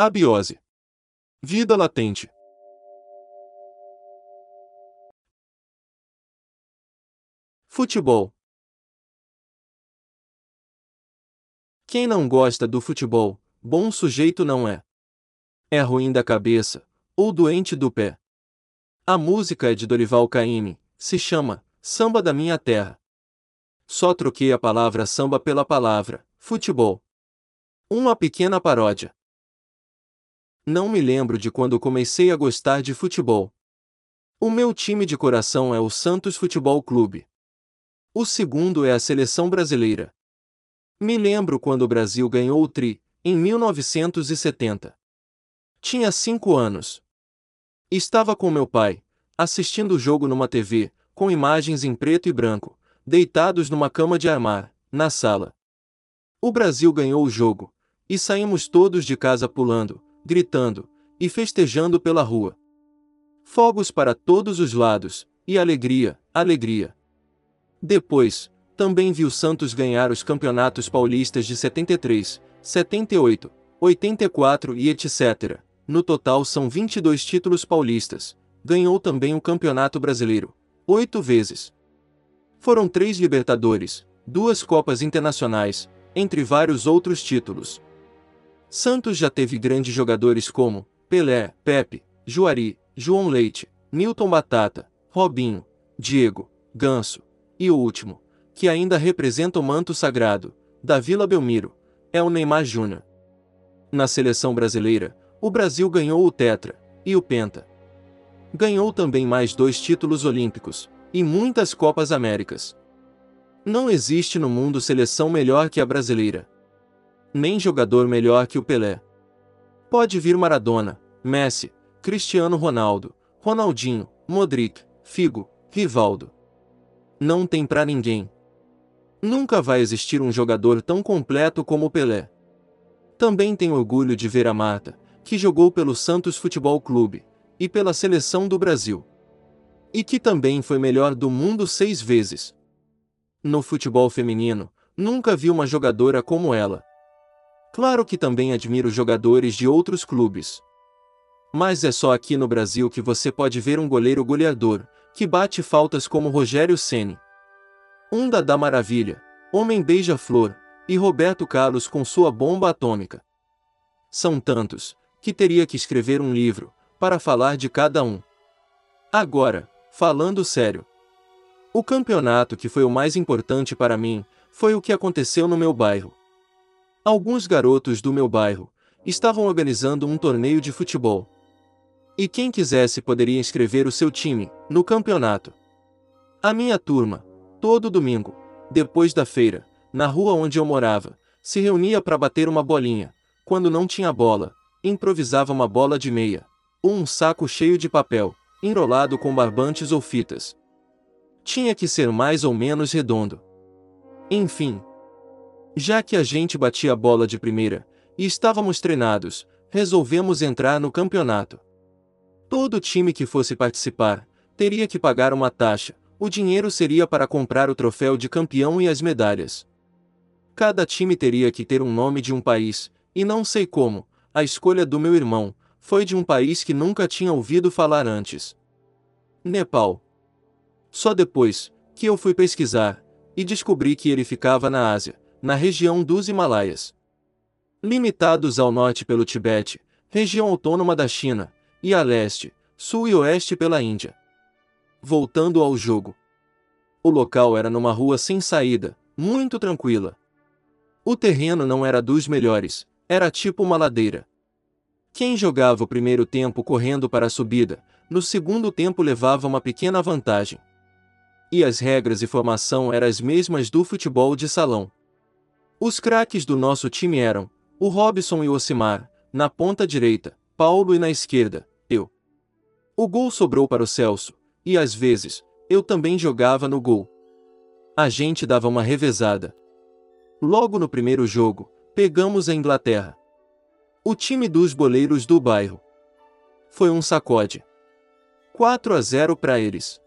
Abiose. Vida latente. Futebol. Quem não gosta do futebol, bom sujeito não é. É ruim da cabeça, ou doente do pé. A música é de Dorival Caymmi, se chama Samba da Minha Terra. Só troquei a palavra samba pela palavra futebol. Uma pequena paródia. Não me lembro de quando comecei a gostar de futebol. O meu time de coração é o Santos Futebol Clube. O segundo é a seleção brasileira. Me lembro quando o Brasil ganhou o Tri, em 1970. Tinha cinco anos. Estava com meu pai, assistindo o jogo numa TV, com imagens em preto e branco, deitados numa cama de armar, na sala. O Brasil ganhou o jogo, e saímos todos de casa pulando, gritando e festejando pela rua. Fogos para todos os lados, e alegria, alegria. Depois, também vi o Santos ganhar os campeonatos paulistas de 73, 78, 84 e etc. No total são 22 títulos paulistas. Ganhou também o Campeonato Brasileiro, oito vezes. Foram três Libertadores, duas Copas Internacionais, entre vários outros títulos. Santos já teve grandes jogadores como Pelé, Pepe, Juari, João Leite, Newton Batata, Robinho, Diego, Ganso, e o último, que ainda representa o manto sagrado, da Vila Belmiro, é o Neymar Júnior. Na seleção brasileira, o Brasil ganhou o Tetra e o Penta. Ganhou também mais dois títulos olímpicos e muitas Copas Américas. Não existe no mundo seleção melhor que a brasileira nem jogador melhor que o Pelé. Pode vir Maradona, Messi, Cristiano Ronaldo, Ronaldinho, Modric, Figo, Rivaldo. Não tem pra ninguém. Nunca vai existir um jogador tão completo como o Pelé. Também tenho orgulho de ver a Marta, que jogou pelo Santos Futebol Clube e pela seleção do Brasil. E que também foi melhor do mundo seis vezes. No futebol feminino, nunca vi uma jogadora como ela. Claro que também admiro jogadores de outros clubes. Mas é só aqui no Brasil que você pode ver um goleiro goleador, que bate faltas como Rogério Ceni. Um da Maravilha, Homem Beija-Flor, e Roberto Carlos com sua bomba atômica. São tantos, que teria que escrever um livro, para falar de cada um. Agora, falando sério. O campeonato que foi o mais importante para mim, foi o que aconteceu no meu bairro. Alguns garotos do meu bairro estavam organizando um torneio de futebol. E quem quisesse poderia inscrever o seu time no campeonato. A minha turma, todo domingo, depois da feira, na rua onde eu morava, se reunia para bater uma bolinha. Quando não tinha bola, improvisava uma bola de meia, ou um saco cheio de papel, enrolado com barbantes ou fitas. Tinha que ser mais ou menos redondo. Enfim, já que a gente batia a bola de primeira, e estávamos treinados, resolvemos entrar no campeonato. Todo time que fosse participar, teria que pagar uma taxa, o dinheiro seria para comprar o troféu de campeão e as medalhas. Cada time teria que ter um nome de um país, e não sei como, a escolha do meu irmão, foi de um país que nunca tinha ouvido falar antes. Nepal. Só depois, que eu fui pesquisar, e descobri que ele ficava na Ásia, na região dos Himalaias. Limitados ao norte pelo Tibete, região autônoma da China, e a leste, sul e oeste pela Índia. Voltando ao jogo. O local era numa rua sem saída, muito tranquila. O terreno não era dos melhores, era tipo uma ladeira. Quem jogava o primeiro tempo correndo para a subida, no segundo tempo levava uma pequena vantagem. E as regras e formação eram as mesmas do futebol de salão. Os craques do nosso time eram o Robson e o Osimar, na ponta direita, Paulo e na esquerda, eu. O gol sobrou para o Celso, e às vezes, eu também jogava no gol. A gente dava uma revezada. Logo no primeiro jogo, pegamos a Inglaterra. O time dos boleiros do bairro. Foi um sacode. 4 a 0 para eles.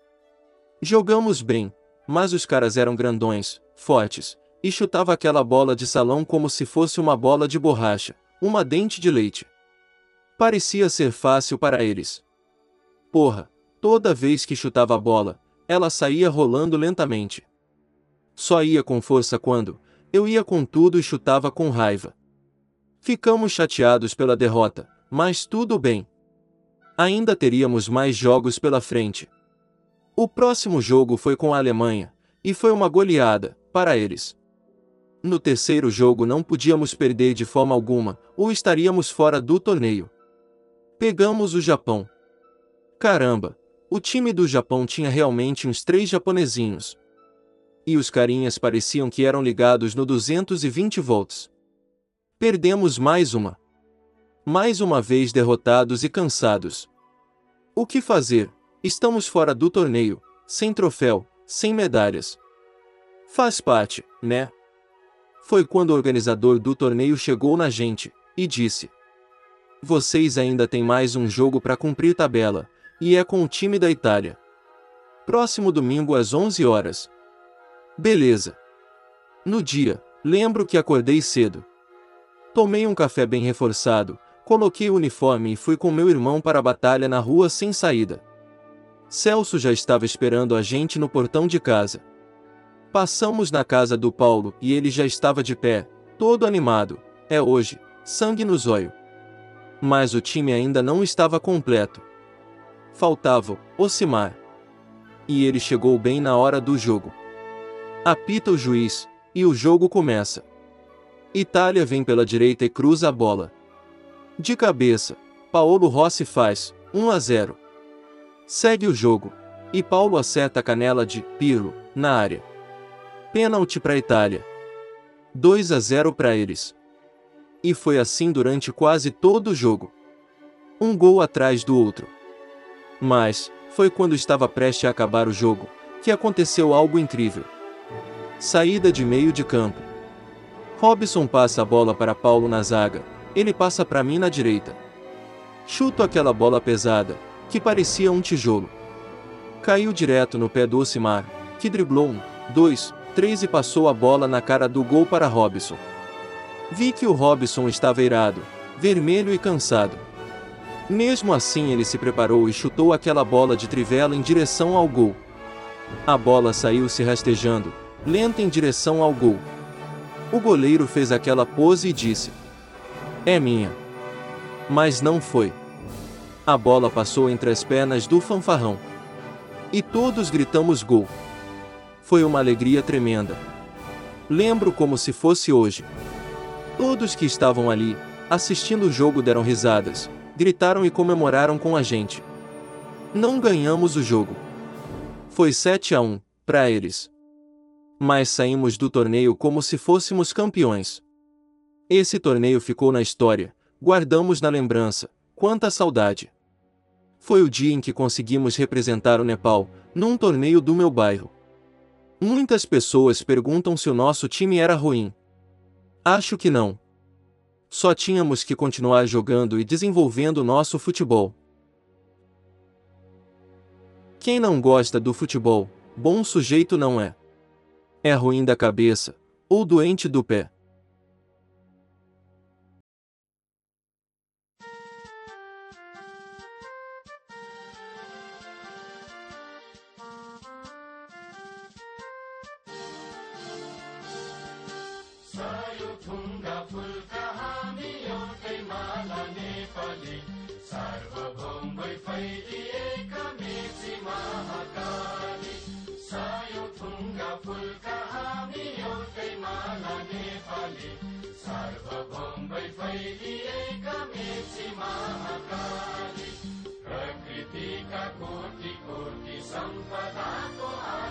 Jogamos bem, mas os caras eram grandões, fortes, e chutava aquela bola de salão como se fosse uma bola de borracha, uma dente de leite. Parecia ser fácil para eles. Porra, toda vez que chutava a bola, ela saía rolando lentamente. Só ia com força quando eu ia com tudo e chutava com raiva. Ficamos chateados pela derrota, mas tudo bem. Ainda teríamos mais jogos pela frente. O próximo jogo foi com a Alemanha, e foi uma goleada, para eles. No terceiro jogo não podíamos perder de forma alguma, ou estaríamos fora do torneio. Pegamos o Japão. Caramba, o time do Japão tinha realmente uns três japonesinhos. E os carinhas pareciam que eram ligados no 220 volts. Perdemos mais uma. Mais uma vez derrotados e cansados. O que fazer? Estamos fora do torneio, sem troféu, sem medalhas. Faz parte, né? Foi quando o organizador do torneio chegou na gente e disse: Vocês ainda têm mais um jogo para cumprir tabela, e é com o time da Itália. Próximo domingo às 11 horas. Beleza. No dia, lembro que acordei cedo. Tomei um café bem reforçado, coloquei o uniforme e fui com meu irmão para a batalha na rua sem saída. Celso já estava esperando a gente no portão de casa. Passamos na casa do Paulo e ele já estava de pé, todo animado. É hoje, sangue no zóio. Mas o time ainda não estava completo. Faltava Ocimar. E ele chegou bem na hora do jogo. Apita o juiz, e o jogo começa. Itália vem pela direita e cruza a bola. De cabeça, Paulo Rossi faz 1 a 0. Segue o jogo. E Paulo acerta a canela de Pirlo na área. Pênalti para a Itália. 2 a 0 para eles. E foi assim durante quase todo o jogo. Um gol atrás do outro. Mas, foi quando estava prestes a acabar o jogo, que aconteceu algo incrível. Saída de meio de campo. Robson passa a bola para Paulo na zaga, ele passa para mim na direita. Chuto aquela bola pesada, que parecia um tijolo. Caiu direto no pé do Ocimar, que driblou um, dois, três e passou a bola na cara do gol para Robson. Vi que o Robson estava irado, vermelho e cansado. Mesmo assim ele se preparou e chutou aquela bola de trivela em direção ao gol. A bola saiu se rastejando, lenta em direção ao gol. O goleiro fez aquela pose e disse: É minha. Mas não foi. A bola passou entre as pernas do fanfarrão. E todos gritamos gol. Foi uma alegria tremenda. Lembro como se fosse hoje. Todos que estavam ali, assistindo o jogo, deram risadas, gritaram e comemoraram com a gente. Não ganhamos o jogo. Foi 7 a 1 para eles. Mas saímos do torneio como se fôssemos campeões. Esse torneio ficou na história, guardamos na lembrança, Quanta saudade! Foi o dia em que conseguimos representar o Nepal, num torneio do meu bairro. Muitas pessoas perguntam se o nosso time era ruim. Acho que não. Só tínhamos que continuar jogando e desenvolvendo nosso futebol. Quem não gosta do futebol, bom sujeito não é. É ruim da cabeça, ou doente do pé. सायो ठुङ्गा फुलका हामी एउटै माला नेपाली। सार्वभौमै फैलिएका मेची महाकाली। सायो ठुङ्गा फुलका हामी एउटै माला नेपाली। सार्वभौमै फैलिएका मेची महाकाली। प्रकृतिका कोटि कोटि सम्पदाको आ